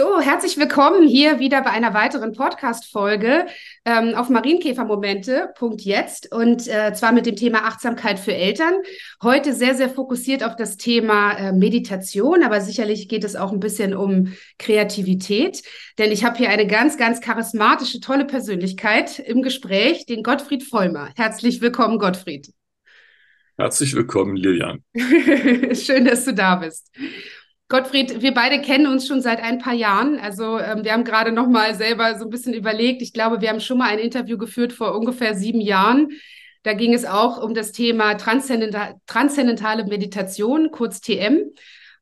So, herzlich willkommen hier wieder bei einer weiteren Podcast-Folge ähm, auf Marienkäfermomente.jetzt und äh, zwar mit dem Thema Achtsamkeit für Eltern. Heute sehr, sehr fokussiert auf das Thema äh, Meditation, aber sicherlich geht es auch ein bisschen um Kreativität, denn ich habe hier eine ganz, ganz charismatische, tolle Persönlichkeit im Gespräch, den Gottfried Vollmer. Herzlich willkommen, Gottfried. Herzlich willkommen, Lilian. Schön, dass du da bist. Gottfried, wir beide kennen uns schon seit ein paar Jahren. Also ähm, wir haben gerade noch mal selber so ein bisschen überlegt. Ich glaube, wir haben schon mal ein Interview geführt vor ungefähr sieben Jahren. Da ging es auch um das Thema Transzendental transzendentale Meditation, kurz TM.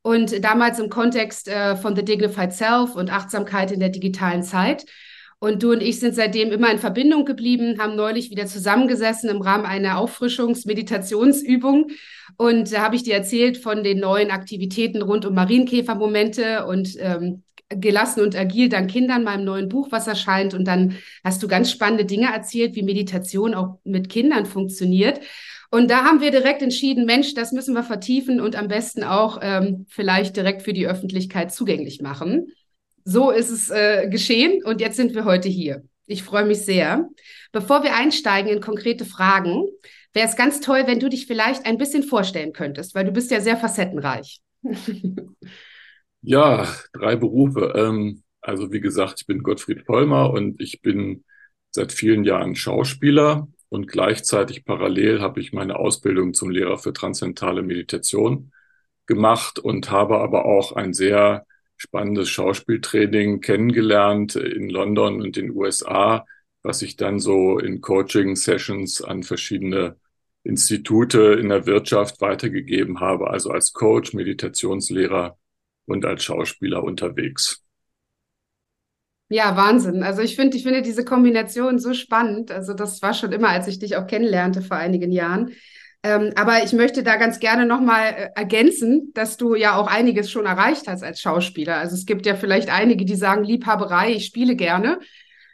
Und damals im Kontext äh, von The Dignified Self und Achtsamkeit in der digitalen Zeit. Und du und ich sind seitdem immer in Verbindung geblieben, haben neulich wieder zusammengesessen im Rahmen einer Auffrischungs-Meditationsübung. Und da habe ich dir erzählt von den neuen Aktivitäten rund um Marienkäfermomente und ähm, Gelassen und agil dank Kindern, meinem neuen Buch, was erscheint. Und dann hast du ganz spannende Dinge erzählt, wie Meditation auch mit Kindern funktioniert. Und da haben wir direkt entschieden, Mensch, das müssen wir vertiefen und am besten auch ähm, vielleicht direkt für die Öffentlichkeit zugänglich machen so ist es äh, geschehen und jetzt sind wir heute hier. Ich freue mich sehr. Bevor wir einsteigen in konkrete Fragen, wäre es ganz toll, wenn du dich vielleicht ein bisschen vorstellen könntest, weil du bist ja sehr facettenreich. ja, drei Berufe. Ähm, also wie gesagt, ich bin Gottfried Vollmer und ich bin seit vielen Jahren Schauspieler und gleichzeitig parallel habe ich meine Ausbildung zum Lehrer für transzendentale Meditation gemacht und habe aber auch ein sehr spannendes Schauspieltraining kennengelernt in London und den USA, was ich dann so in Coaching-Sessions an verschiedene Institute in der Wirtschaft weitergegeben habe, also als Coach, Meditationslehrer und als Schauspieler unterwegs. Ja, Wahnsinn. Also ich finde, ich finde diese Kombination so spannend. Also das war schon immer, als ich dich auch kennenlernte vor einigen Jahren. Ähm, aber ich möchte da ganz gerne nochmal äh, ergänzen, dass du ja auch einiges schon erreicht hast als Schauspieler. Also es gibt ja vielleicht einige, die sagen, Liebhaberei, ich spiele gerne.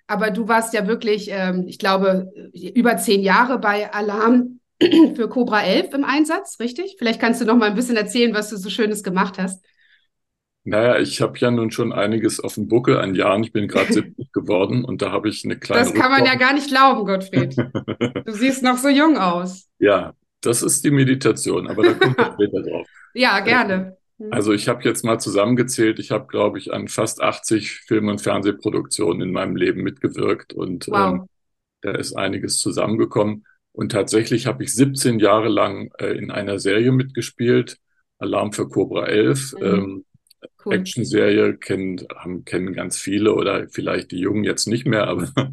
Aber du warst ja wirklich, ähm, ich glaube, über zehn Jahre bei Alarm für Cobra 11 im Einsatz, richtig? Vielleicht kannst du noch mal ein bisschen erzählen, was du so Schönes gemacht hast. Naja, ich habe ja nun schon einiges auf dem Buckel an Jahren. Ich bin gerade 70 geworden und da habe ich eine kleine. Das kann man ja gar nicht glauben, Gottfried. Du siehst noch so jung aus. Ja, das ist die Meditation, aber da kommt wir später drauf. Ja, gerne. Mhm. Also ich habe jetzt mal zusammengezählt, ich habe, glaube ich, an fast 80 Film- und Fernsehproduktionen in meinem Leben mitgewirkt und wow. ähm, da ist einiges zusammengekommen. Und tatsächlich habe ich 17 Jahre lang äh, in einer Serie mitgespielt, Alarm für Cobra 11. Mhm. Ähm, cool. Action-Serie kennen, haben, kennen ganz viele oder vielleicht die Jungen jetzt nicht mehr, aber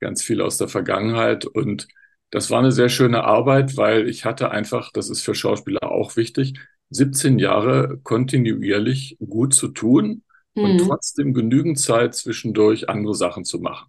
ganz viele aus der Vergangenheit. Und das war eine sehr schöne Arbeit, weil ich hatte einfach, das ist für Schauspieler auch wichtig, 17 Jahre kontinuierlich gut zu tun mhm. und trotzdem genügend Zeit zwischendurch andere Sachen zu machen.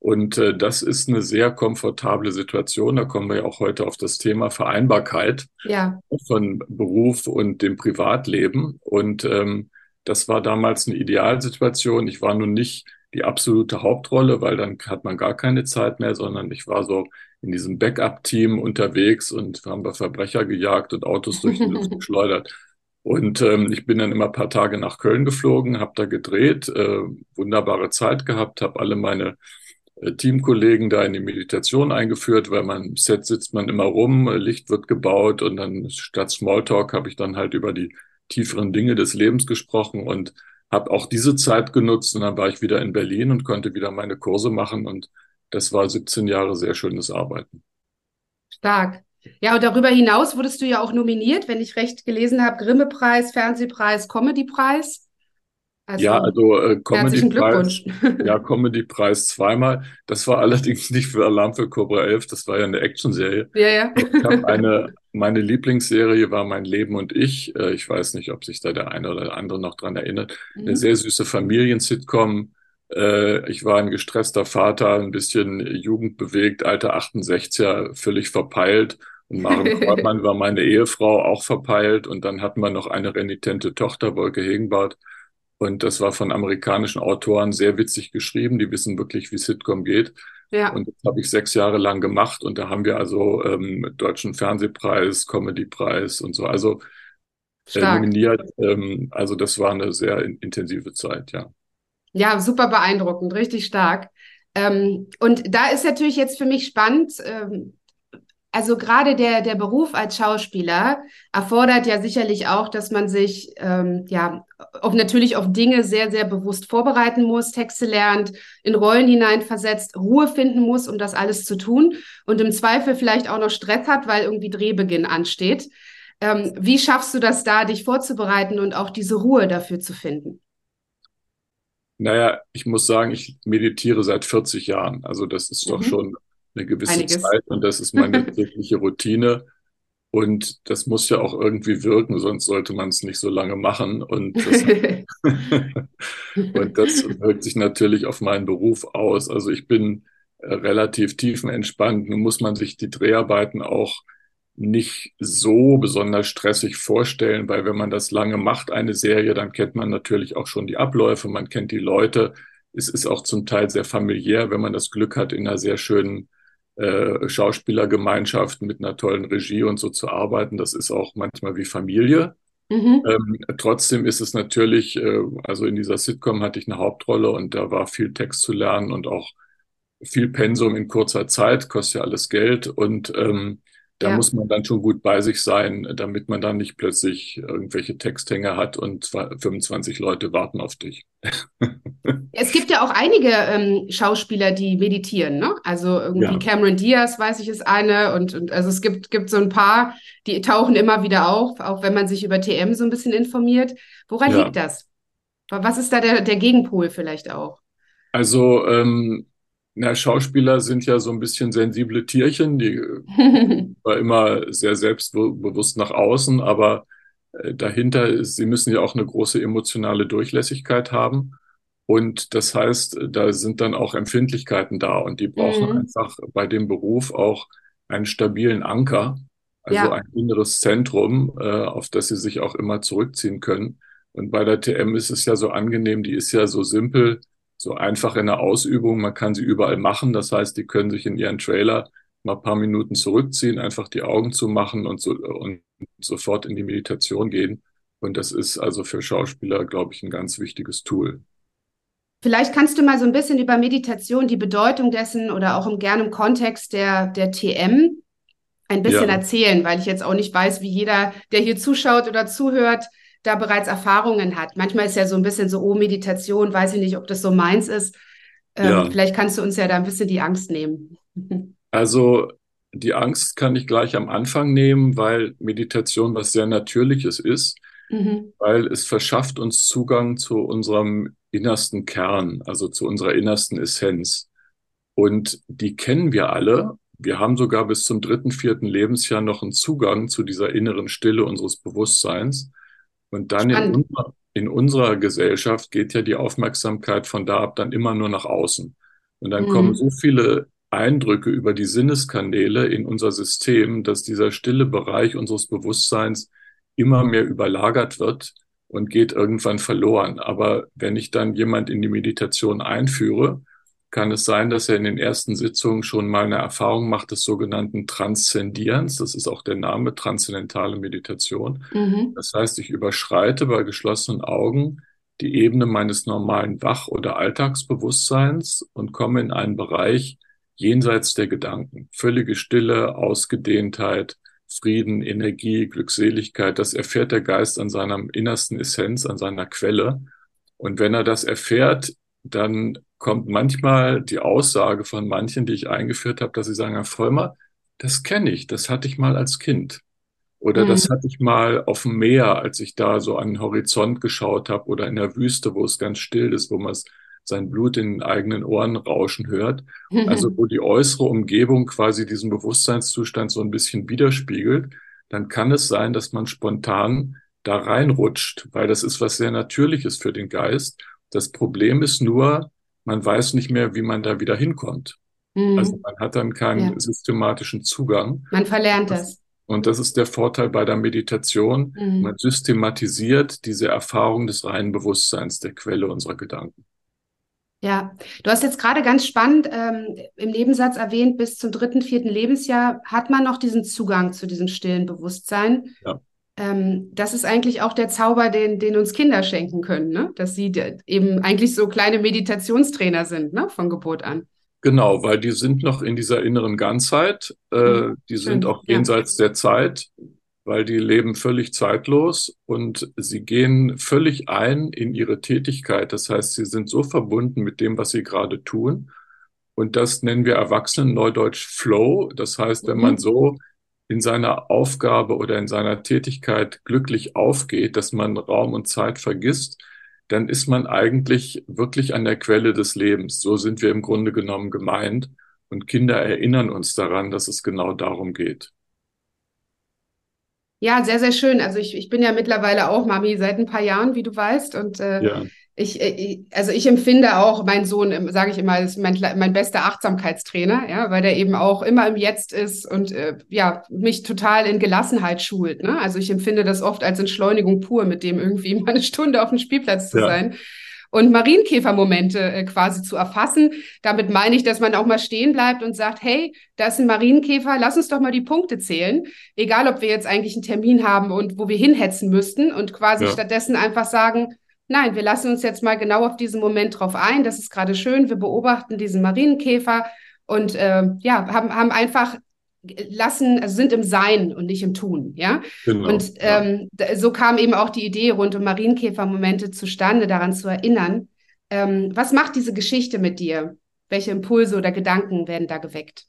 Und äh, das ist eine sehr komfortable Situation. Da kommen wir ja auch heute auf das Thema Vereinbarkeit ja. von Beruf und dem Privatleben. Und ähm, das war damals eine Idealsituation. Ich war nun nicht die absolute Hauptrolle, weil dann hat man gar keine Zeit mehr, sondern ich war so in diesem Backup-Team unterwegs und haben wir Verbrecher gejagt und Autos durch die Luft geschleudert. Und ähm, ich bin dann immer ein paar Tage nach Köln geflogen, habe da gedreht, äh, wunderbare Zeit gehabt, habe alle meine äh, Teamkollegen da in die Meditation eingeführt, weil man im Set sitzt man immer rum, Licht wird gebaut und dann statt Smalltalk habe ich dann halt über die tieferen Dinge des Lebens gesprochen und habe auch diese Zeit genutzt und dann war ich wieder in Berlin und konnte wieder meine Kurse machen und das war 17 Jahre sehr schönes Arbeiten. Stark. Ja, und darüber hinaus wurdest du ja auch nominiert, wenn ich recht gelesen habe, Grimme-Preis, Fernsehpreis, Comedy-Preis. Also, ja, also äh, Comedy-Preis. Ja, Comedy-Preis zweimal. Das war allerdings nicht für Alarm für Cobra 11, das war ja eine Action-Serie. Ja, ja. Ich habe eine, meine Lieblingsserie war Mein Leben und ich. Äh, ich weiß nicht, ob sich da der eine oder der andere noch dran erinnert. Mhm. Eine sehr süße Familien-Sitcom äh, ich war ein gestresster Vater, ein bisschen jugendbewegt, alter 68er, völlig verpeilt. Und Maren Kortmann war meine Ehefrau, auch verpeilt. Und dann hatten wir noch eine renitente Tochter, Wolke Hegenbart. Und das war von amerikanischen Autoren sehr witzig geschrieben. Die wissen wirklich, wie Sitcom geht. Ja. Und das habe ich sechs Jahre lang gemacht. Und da haben wir also ähm, Deutschen Fernsehpreis, Comedypreis und so. Also äh, nominiert. Ähm, also das war eine sehr in intensive Zeit, ja. Ja, super beeindruckend, richtig stark. Ähm, und da ist natürlich jetzt für mich spannend, ähm, also gerade der, der Beruf als Schauspieler erfordert ja sicherlich auch, dass man sich ähm, ja auf, natürlich auf Dinge sehr, sehr bewusst vorbereiten muss, Texte lernt, in Rollen hineinversetzt, Ruhe finden muss, um das alles zu tun und im Zweifel vielleicht auch noch Stress hat, weil irgendwie Drehbeginn ansteht. Ähm, wie schaffst du das da, dich vorzubereiten und auch diese Ruhe dafür zu finden? Naja, ich muss sagen, ich meditiere seit 40 Jahren. Also das ist doch mhm. schon eine gewisse Einiges. Zeit und das ist meine tägliche Routine. Und das muss ja auch irgendwie wirken, sonst sollte man es nicht so lange machen. Und das, und das wirkt sich natürlich auf meinen Beruf aus. Also ich bin äh, relativ tiefenentspannt. Nun muss man sich die Dreharbeiten auch nicht so besonders stressig vorstellen, weil wenn man das lange macht, eine Serie, dann kennt man natürlich auch schon die Abläufe, man kennt die Leute. Es ist auch zum Teil sehr familiär, wenn man das Glück hat, in einer sehr schönen äh, Schauspielergemeinschaft mit einer tollen Regie und so zu arbeiten. Das ist auch manchmal wie Familie. Mhm. Ähm, trotzdem ist es natürlich, äh, also in dieser Sitcom hatte ich eine Hauptrolle und da war viel Text zu lernen und auch viel Pensum in kurzer Zeit, kostet ja alles Geld und ähm, da ja. muss man dann schon gut bei sich sein, damit man dann nicht plötzlich irgendwelche Texthänger hat und 25 Leute warten auf dich. Es gibt ja auch einige ähm, Schauspieler, die meditieren, ne? Also irgendwie ja. Cameron Diaz, weiß ich, ist eine und, und also es gibt, gibt so ein paar, die tauchen immer wieder auf, auch wenn man sich über TM so ein bisschen informiert. Woran ja. liegt das? Was ist da der, der Gegenpol vielleicht auch? Also ähm, na, Schauspieler sind ja so ein bisschen sensible Tierchen, die war immer sehr selbstbewusst nach außen, aber äh, dahinter ist, sie müssen ja auch eine große emotionale Durchlässigkeit haben. Und das heißt, da sind dann auch Empfindlichkeiten da und die brauchen mhm. einfach bei dem Beruf auch einen stabilen Anker, also ja. ein inneres Zentrum, äh, auf das sie sich auch immer zurückziehen können. Und bei der TM ist es ja so angenehm, die ist ja so simpel, so einfach in der Ausübung. Man kann sie überall machen. Das heißt, die können sich in ihren Trailer mal ein paar Minuten zurückziehen, einfach die Augen zu machen und, so, und sofort in die Meditation gehen. Und das ist also für Schauspieler, glaube ich, ein ganz wichtiges Tool. Vielleicht kannst du mal so ein bisschen über Meditation, die Bedeutung dessen oder auch im, gerne im Kontext der, der TM ein bisschen ja. erzählen, weil ich jetzt auch nicht weiß, wie jeder, der hier zuschaut oder zuhört, da bereits Erfahrungen hat. Manchmal ist ja so ein bisschen so, oh, Meditation, weiß ich nicht, ob das so meins ist. Ähm, ja. Vielleicht kannst du uns ja da ein bisschen die Angst nehmen. Also die Angst kann ich gleich am Anfang nehmen, weil Meditation was sehr Natürliches ist, mhm. weil es verschafft uns Zugang zu unserem innersten Kern, also zu unserer innersten Essenz. Und die kennen wir alle. Wir haben sogar bis zum dritten, vierten Lebensjahr noch einen Zugang zu dieser inneren Stille unseres Bewusstseins. Und dann in unserer, in unserer, Gesellschaft geht ja die Aufmerksamkeit von da ab dann immer nur nach außen. Und dann mhm. kommen so viele Eindrücke über die Sinneskanäle in unser System, dass dieser stille Bereich unseres Bewusstseins immer mehr überlagert wird und geht irgendwann verloren. Aber wenn ich dann jemand in die Meditation einführe, kann es sein, dass er in den ersten Sitzungen schon mal eine Erfahrung macht des sogenannten Transzendierens. Das ist auch der Name, transzendentale Meditation. Mhm. Das heißt, ich überschreite bei geschlossenen Augen die Ebene meines normalen Wach- oder Alltagsbewusstseins und komme in einen Bereich jenseits der Gedanken. Völlige Stille, Ausgedehntheit, Frieden, Energie, Glückseligkeit, das erfährt der Geist an seiner innersten Essenz, an seiner Quelle. Und wenn er das erfährt, dann kommt manchmal die Aussage von manchen, die ich eingeführt habe, dass sie sagen, Herr Vollmer, das kenne ich, das hatte ich mal als Kind. Oder mhm. das hatte ich mal auf dem Meer, als ich da so an den Horizont geschaut habe oder in der Wüste, wo es ganz still ist, wo man sein Blut in den eigenen Ohren rauschen hört. Also wo die äußere Umgebung quasi diesen Bewusstseinszustand so ein bisschen widerspiegelt, dann kann es sein, dass man spontan da reinrutscht, weil das ist was sehr Natürliches für den Geist. Das Problem ist nur, man weiß nicht mehr, wie man da wieder hinkommt. Mhm. Also man hat dann keinen ja. systematischen Zugang. Man verlernt das. Und das ist der Vorteil bei der Meditation. Mhm. Man systematisiert diese Erfahrung des reinen Bewusstseins, der Quelle unserer Gedanken. Ja, du hast jetzt gerade ganz spannend ähm, im Nebensatz erwähnt, bis zum dritten, vierten Lebensjahr hat man noch diesen Zugang zu diesem stillen Bewusstsein. Ja. Ähm, das ist eigentlich auch der Zauber, den, den uns Kinder schenken können, ne? dass sie eben eigentlich so kleine Meditationstrainer sind, ne? von Geburt an. Genau, weil die sind noch in dieser inneren Ganzheit, äh, mhm. die Schön. sind auch jenseits ja. der Zeit, weil die leben völlig zeitlos und sie gehen völlig ein in ihre Tätigkeit. Das heißt, sie sind so verbunden mit dem, was sie gerade tun. Und das nennen wir Erwachsenen Neudeutsch Flow. Das heißt, wenn man mhm. so in seiner Aufgabe oder in seiner Tätigkeit glücklich aufgeht, dass man Raum und Zeit vergisst, dann ist man eigentlich wirklich an der Quelle des Lebens. So sind wir im Grunde genommen gemeint. Und Kinder erinnern uns daran, dass es genau darum geht. Ja, sehr, sehr schön. Also ich, ich bin ja mittlerweile auch Mami seit ein paar Jahren, wie du weißt. Und äh, ja. Ich, äh, ich, also ich empfinde auch, mein Sohn, sage ich immer, ist mein, mein bester Achtsamkeitstrainer, ja, weil der eben auch immer im Jetzt ist und äh, ja, mich total in Gelassenheit schult. Ne? Also ich empfinde das oft als Entschleunigung pur, mit dem irgendwie mal eine Stunde auf dem Spielplatz zu ja. sein und Marienkäfermomente äh, quasi zu erfassen. Damit meine ich, dass man auch mal stehen bleibt und sagt, hey, da ist ein Marienkäfer, lass uns doch mal die Punkte zählen. Egal, ob wir jetzt eigentlich einen Termin haben und wo wir hinhetzen müssten und quasi ja. stattdessen einfach sagen, nein, wir lassen uns jetzt mal genau auf diesen Moment drauf ein. Das ist gerade schön. Wir beobachten diesen Marienkäfer und äh, ja, haben, haben einfach lassen, also sind im Sein und nicht im Tun, ja. Genau, und ähm, ja. so kam eben auch die Idee rund um Marienkäfermomente zustande, daran zu erinnern. Ähm, was macht diese Geschichte mit dir? Welche Impulse oder Gedanken werden da geweckt?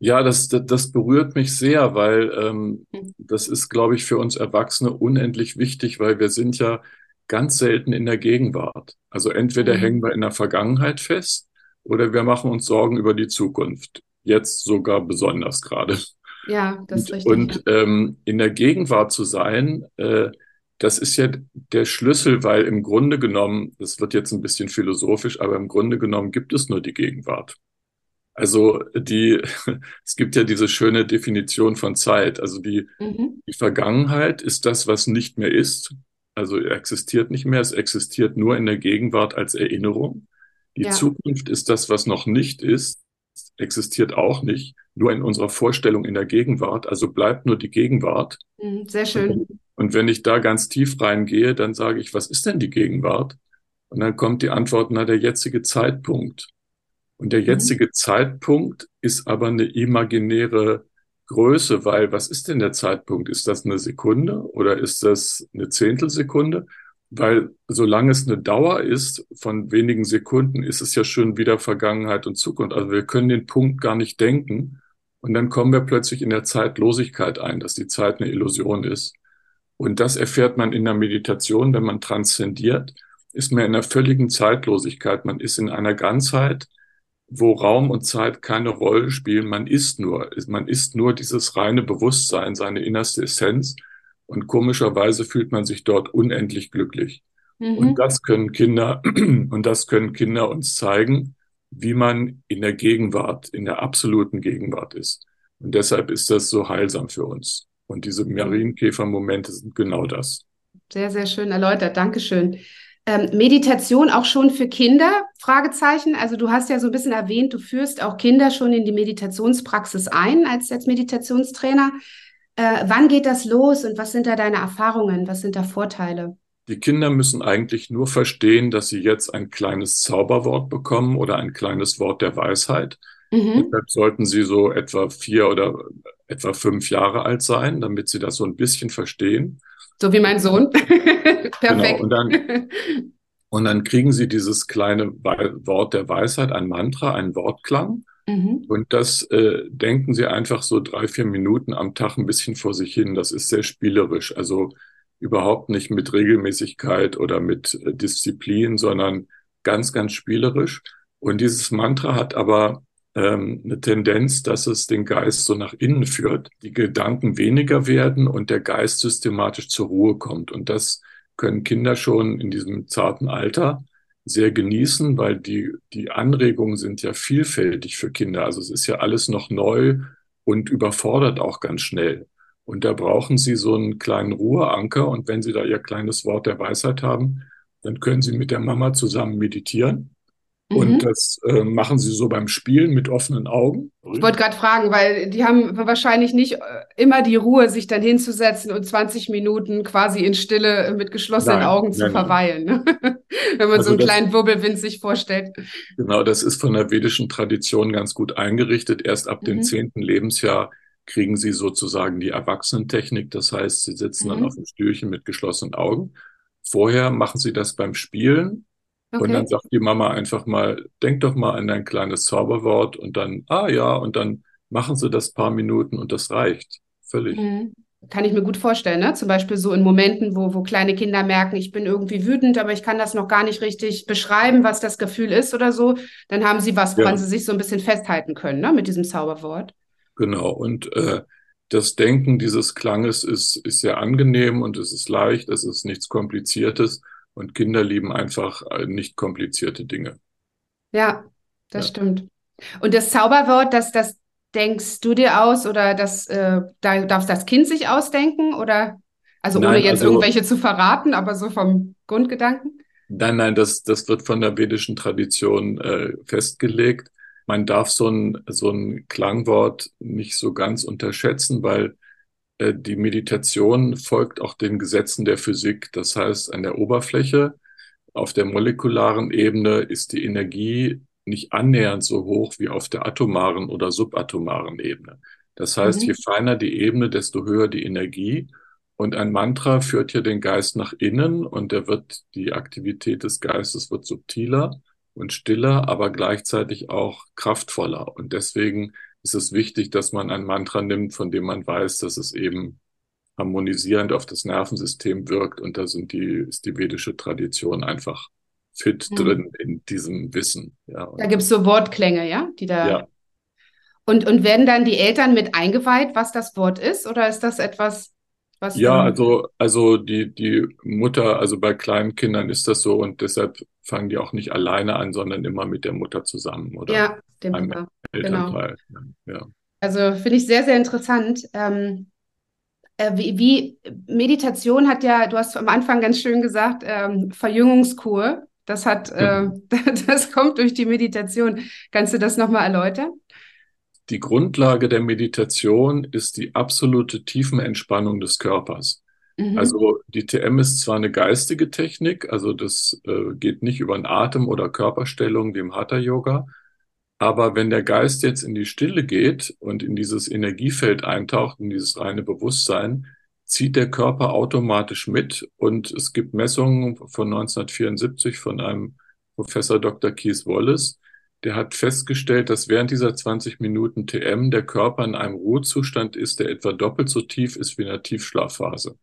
Ja, das, das, das berührt mich sehr, weil ähm, hm. das ist, glaube ich, für uns Erwachsene unendlich wichtig, weil wir sind ja ganz selten in der Gegenwart. Also entweder mhm. hängen wir in der Vergangenheit fest oder wir machen uns Sorgen über die Zukunft jetzt sogar besonders gerade. Ja, das ist richtig. Und ähm, in der Gegenwart zu sein, äh, das ist ja der Schlüssel, weil im Grunde genommen, das wird jetzt ein bisschen philosophisch, aber im Grunde genommen gibt es nur die Gegenwart. Also die, es gibt ja diese schöne Definition von Zeit. Also die, mhm. die Vergangenheit ist das, was nicht mehr ist. Also existiert nicht mehr. Es existiert nur in der Gegenwart als Erinnerung. Die ja. Zukunft ist das, was noch nicht ist existiert auch nicht, nur in unserer Vorstellung in der Gegenwart. Also bleibt nur die Gegenwart. Mhm, sehr schön. Und wenn ich da ganz tief reingehe, dann sage ich, was ist denn die Gegenwart? Und dann kommt die Antwort, na, der jetzige Zeitpunkt. Und der mhm. jetzige mhm. Zeitpunkt ist aber eine imaginäre Größe, weil was ist denn der Zeitpunkt? Ist das eine Sekunde oder ist das eine Zehntelsekunde? weil solange es eine Dauer ist von wenigen Sekunden, ist es ja schon wieder Vergangenheit und Zukunft. Also wir können den Punkt gar nicht denken. Und dann kommen wir plötzlich in der Zeitlosigkeit ein, dass die Zeit eine Illusion ist. Und das erfährt man in der Meditation, wenn man transzendiert, ist man in einer völligen Zeitlosigkeit. Man ist in einer Ganzheit, wo Raum und Zeit keine Rolle spielen. Man ist nur, man ist nur dieses reine Bewusstsein, seine innerste Essenz. Und komischerweise fühlt man sich dort unendlich glücklich. Mhm. Und das können Kinder, und das können Kinder uns zeigen, wie man in der Gegenwart, in der absoluten Gegenwart ist. Und deshalb ist das so heilsam für uns. Und diese Marienkäfer-Momente sind genau das. Sehr, sehr schön erläutert. Dankeschön. Ähm, Meditation auch schon für Kinder? Fragezeichen. Also du hast ja so ein bisschen erwähnt, du führst auch Kinder schon in die Meditationspraxis ein als, als Meditationstrainer. Äh, wann geht das los und was sind da deine Erfahrungen? Was sind da Vorteile? Die Kinder müssen eigentlich nur verstehen, dass sie jetzt ein kleines Zauberwort bekommen oder ein kleines Wort der Weisheit. Mhm. Deshalb sollten sie so etwa vier oder etwa fünf Jahre alt sein, damit sie das so ein bisschen verstehen. So wie mein Sohn. Perfekt. Genau. Und, dann, und dann kriegen sie dieses kleine Wort der Weisheit, ein Mantra, einen Wortklang. Mhm. Und das äh, denken Sie einfach so drei, vier Minuten am Tag ein bisschen vor sich hin. Das ist sehr spielerisch. Also überhaupt nicht mit Regelmäßigkeit oder mit äh, Disziplin, sondern ganz, ganz spielerisch. Und dieses Mantra hat aber ähm, eine Tendenz, dass es den Geist so nach innen führt, die Gedanken weniger werden und der Geist systematisch zur Ruhe kommt. Und das können Kinder schon in diesem zarten Alter sehr genießen, weil die, die Anregungen sind ja vielfältig für Kinder. Also es ist ja alles noch neu und überfordert auch ganz schnell. Und da brauchen sie so einen kleinen Ruheanker. Und wenn sie da ihr kleines Wort der Weisheit haben, dann können sie mit der Mama zusammen meditieren. Und mhm. das äh, machen sie so beim Spielen mit offenen Augen. Ich wollte gerade fragen, weil die haben wahrscheinlich nicht äh, immer die Ruhe, sich dann hinzusetzen und 20 Minuten quasi in Stille mit geschlossenen nein, Augen zu nein, verweilen. Ne? Wenn man also so einen das, kleinen Wirbelwind sich vorstellt. Genau, das ist von der vedischen Tradition ganz gut eingerichtet. Erst ab mhm. dem zehnten Lebensjahr kriegen sie sozusagen die Erwachsenentechnik. Das heißt, sie sitzen mhm. dann auf dem Stühlchen mit geschlossenen Augen. Vorher machen sie das beim Spielen Okay. Und dann sagt die Mama einfach mal, denk doch mal an dein kleines Zauberwort und dann, ah ja, und dann machen sie das paar Minuten und das reicht. Völlig. Mhm. Kann ich mir gut vorstellen, ne? Zum Beispiel so in Momenten, wo, wo kleine Kinder merken, ich bin irgendwie wütend, aber ich kann das noch gar nicht richtig beschreiben, was das Gefühl ist oder so. Dann haben sie was, woran ja. sie sich so ein bisschen festhalten können, ne? Mit diesem Zauberwort. Genau. Und äh, das Denken dieses Klanges ist, ist sehr angenehm und es ist leicht, es ist nichts Kompliziertes. Und Kinder lieben einfach äh, nicht komplizierte Dinge. Ja, das ja. stimmt. Und das Zauberwort, das, das denkst du dir aus oder das, äh, da darf das Kind sich ausdenken? Oder also nein, ohne jetzt also, irgendwelche zu verraten, aber so vom Grundgedanken? Nein, nein, das, das wird von der vedischen Tradition äh, festgelegt. Man darf so ein, so ein Klangwort nicht so ganz unterschätzen, weil die Meditation folgt auch den Gesetzen der Physik. Das heißt, an der Oberfläche, auf der molekularen Ebene ist die Energie nicht annähernd so hoch wie auf der atomaren oder subatomaren Ebene. Das heißt, mhm. je feiner die Ebene, desto höher die Energie. Und ein Mantra führt ja den Geist nach innen und der wird, die Aktivität des Geistes wird subtiler und stiller, aber gleichzeitig auch kraftvoller. Und deswegen ist es wichtig, dass man ein Mantra nimmt, von dem man weiß, dass es eben harmonisierend auf das Nervensystem wirkt. Und da sind die, ist die vedische Tradition einfach fit ja. drin in diesem Wissen. Ja. Da gibt es so Wortklänge, ja, die da. Ja. Und, und werden dann die Eltern mit eingeweiht, was das Wort ist? Oder ist das etwas, was. Ja, also, also die, die Mutter, also bei kleinen Kindern ist das so und deshalb fangen die auch nicht alleine an, sondern immer mit der Mutter zusammen, oder? Ja, dem Papa. Elternteil. Genau. Ja. Also finde ich sehr, sehr interessant. Ähm, äh, wie, wie, Meditation hat ja, du hast am Anfang ganz schön gesagt, ähm, Verjüngungskur. Das hat, äh, das kommt durch die Meditation. Kannst du das nochmal erläutern? Die Grundlage der Meditation ist die absolute Tiefenentspannung des Körpers. Mhm. Also die TM ist zwar eine geistige Technik, also das äh, geht nicht über den Atem oder Körperstellung wie im Hatha Yoga, aber wenn der Geist jetzt in die Stille geht und in dieses Energiefeld eintaucht, in dieses reine Bewusstsein, zieht der Körper automatisch mit. Und es gibt Messungen von 1974 von einem Professor Dr. Keith Wallace, der hat festgestellt, dass während dieser 20 Minuten TM der Körper in einem Ruhezustand ist, der etwa doppelt so tief ist wie in der Tiefschlafphase.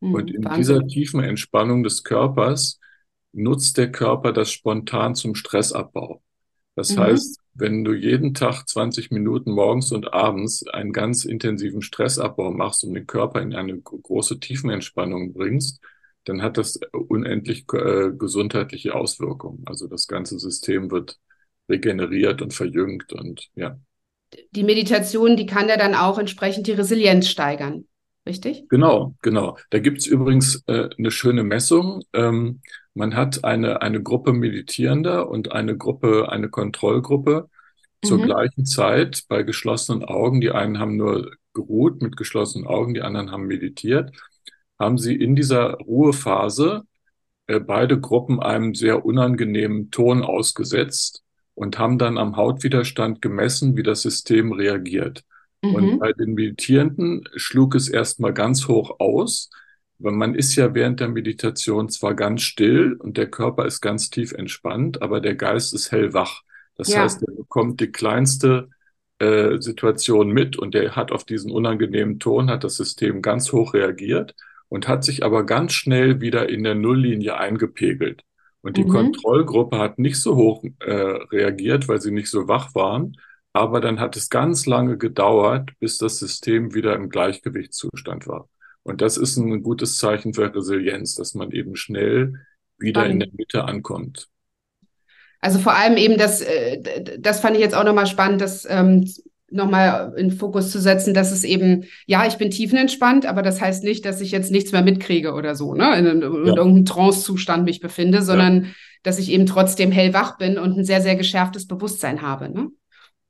Mhm, und in Wahnsinn. dieser tiefen Entspannung des Körpers nutzt der Körper das spontan zum Stressabbau. Das mhm. heißt, wenn du jeden Tag 20 Minuten morgens und abends einen ganz intensiven Stressabbau machst und den Körper in eine große Tiefenentspannung bringst, dann hat das unendlich äh, gesundheitliche Auswirkungen. Also das ganze System wird regeneriert und verjüngt und ja. Die Meditation, die kann ja dann auch entsprechend die Resilienz steigern, richtig? Genau, genau. Da gibt's übrigens äh, eine schöne Messung. Ähm, man hat eine, eine Gruppe Meditierender und eine Gruppe, eine Kontrollgruppe zur mhm. gleichen Zeit bei geschlossenen Augen. Die einen haben nur geruht mit geschlossenen Augen, die anderen haben meditiert. Haben sie in dieser Ruhephase äh, beide Gruppen einem sehr unangenehmen Ton ausgesetzt und haben dann am Hautwiderstand gemessen, wie das System reagiert. Mhm. Und bei den Meditierenden schlug es erstmal ganz hoch aus, weil man ist ja während der Meditation zwar ganz still und der Körper ist ganz tief entspannt, aber der Geist ist hellwach. Das ja. heißt, er bekommt die kleinste äh, Situation mit und der hat auf diesen unangenehmen Ton, hat das System ganz hoch reagiert und hat sich aber ganz schnell wieder in der Nulllinie eingepegelt. Und die mhm. Kontrollgruppe hat nicht so hoch äh, reagiert, weil sie nicht so wach waren. Aber dann hat es ganz lange gedauert, bis das System wieder im Gleichgewichtszustand war. Und das ist ein gutes Zeichen für Resilienz, dass man eben schnell wieder in der Mitte ankommt. Also vor allem eben das, äh, das fand ich jetzt auch nochmal spannend, das ähm, nochmal in Fokus zu setzen, dass es eben, ja, ich bin tiefenentspannt, aber das heißt nicht, dass ich jetzt nichts mehr mitkriege oder so, ne, in, in, ja. irgendeinem Trance-Zustand mich befinde, sondern ja. dass ich eben trotzdem hellwach bin und ein sehr, sehr geschärftes Bewusstsein habe. Ne?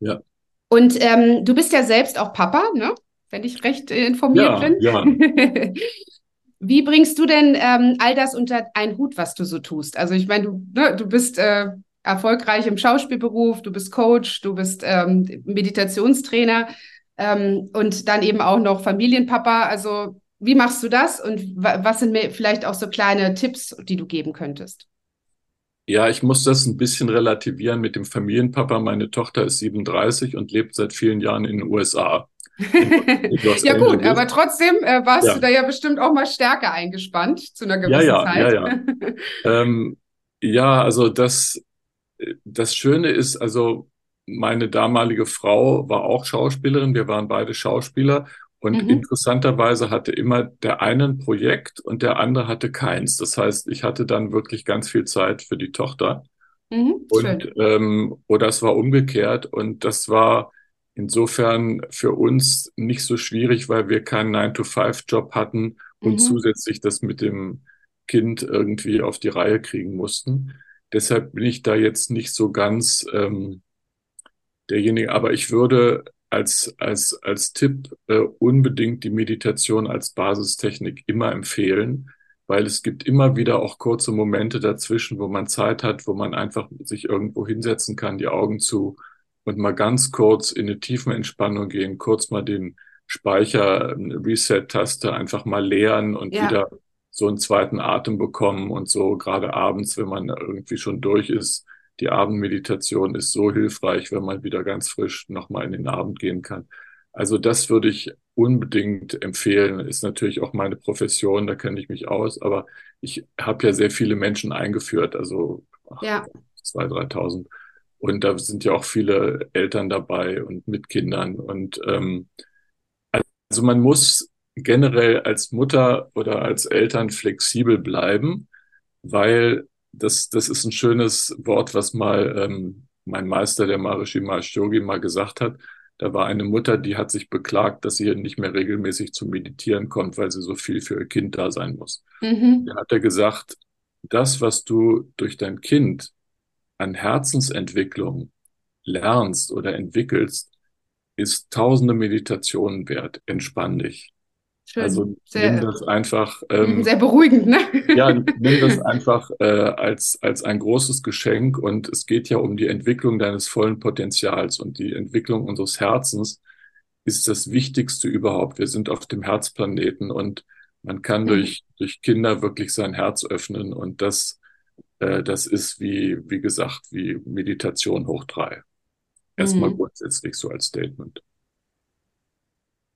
Ja. Und ähm, du bist ja selbst auch Papa, ne? wenn ich recht äh, informiert ja, bin. Ja. Wie bringst du denn ähm, all das unter einen Hut, was du so tust? Also ich meine, du, ne, du bist äh, erfolgreich im Schauspielberuf, du bist Coach, du bist ähm, Meditationstrainer ähm, und dann eben auch noch Familienpapa. Also wie machst du das und was sind mir vielleicht auch so kleine Tipps, die du geben könntest? Ja, ich muss das ein bisschen relativieren mit dem Familienpapa. Meine Tochter ist 37 und lebt seit vielen Jahren in den USA. ja gut, aber trotzdem äh, warst ja. du da ja bestimmt auch mal stärker eingespannt zu einer gewissen ja, ja, Zeit. Ja, ja. ähm, ja, also das, das Schöne ist, also meine damalige Frau war auch Schauspielerin, wir waren beide Schauspieler und mhm. interessanterweise hatte immer der eine ein Projekt und der andere hatte keins. Das heißt, ich hatte dann wirklich ganz viel Zeit für die Tochter. Mhm, und ähm, oder es war umgekehrt und das war insofern für uns nicht so schwierig, weil wir keinen 9-to-5-Job hatten und mhm. zusätzlich das mit dem Kind irgendwie auf die Reihe kriegen mussten. Deshalb bin ich da jetzt nicht so ganz ähm, derjenige, aber ich würde als, als, als Tipp äh, unbedingt die Meditation als Basistechnik immer empfehlen, weil es gibt immer wieder auch kurze Momente dazwischen, wo man Zeit hat, wo man einfach sich irgendwo hinsetzen kann, die Augen zu und mal ganz kurz in eine tiefen Entspannung gehen, kurz mal den Speicher, Reset-Taste einfach mal leeren und ja. wieder so einen zweiten Atem bekommen und so gerade abends, wenn man irgendwie schon durch ist, die Abendmeditation ist so hilfreich, wenn man wieder ganz frisch nochmal in den Abend gehen kann. Also das würde ich unbedingt empfehlen. Ist natürlich auch meine Profession, da kenne ich mich aus, aber ich habe ja sehr viele Menschen eingeführt, also ja. 2.000, 3.000. Und da sind ja auch viele Eltern dabei und mit Kindern. Und ähm, also man muss generell als Mutter oder als Eltern flexibel bleiben, weil das, das ist ein schönes Wort, was mal ähm, mein Meister, der Maharishi Mahesh Yogi, mal gesagt hat. Da war eine Mutter, die hat sich beklagt, dass sie nicht mehr regelmäßig zum Meditieren kommt, weil sie so viel für ihr Kind da sein muss. Mhm. Da hat er gesagt, das, was du durch dein Kind an Herzensentwicklung lernst oder entwickelst, ist tausende Meditationen wert. Entspann dich. Schön. Also sehr, nimm das einfach. Ähm, sehr beruhigend, ne? ja, nimm das einfach äh, als, als ein großes Geschenk und es geht ja um die Entwicklung deines vollen Potenzials und die Entwicklung unseres Herzens ist das Wichtigste überhaupt. Wir sind auf dem Herzplaneten und man kann mhm. durch, durch Kinder wirklich sein Herz öffnen und das, äh, das ist wie, wie gesagt, wie Meditation hoch drei. Erstmal mhm. grundsätzlich so als Statement.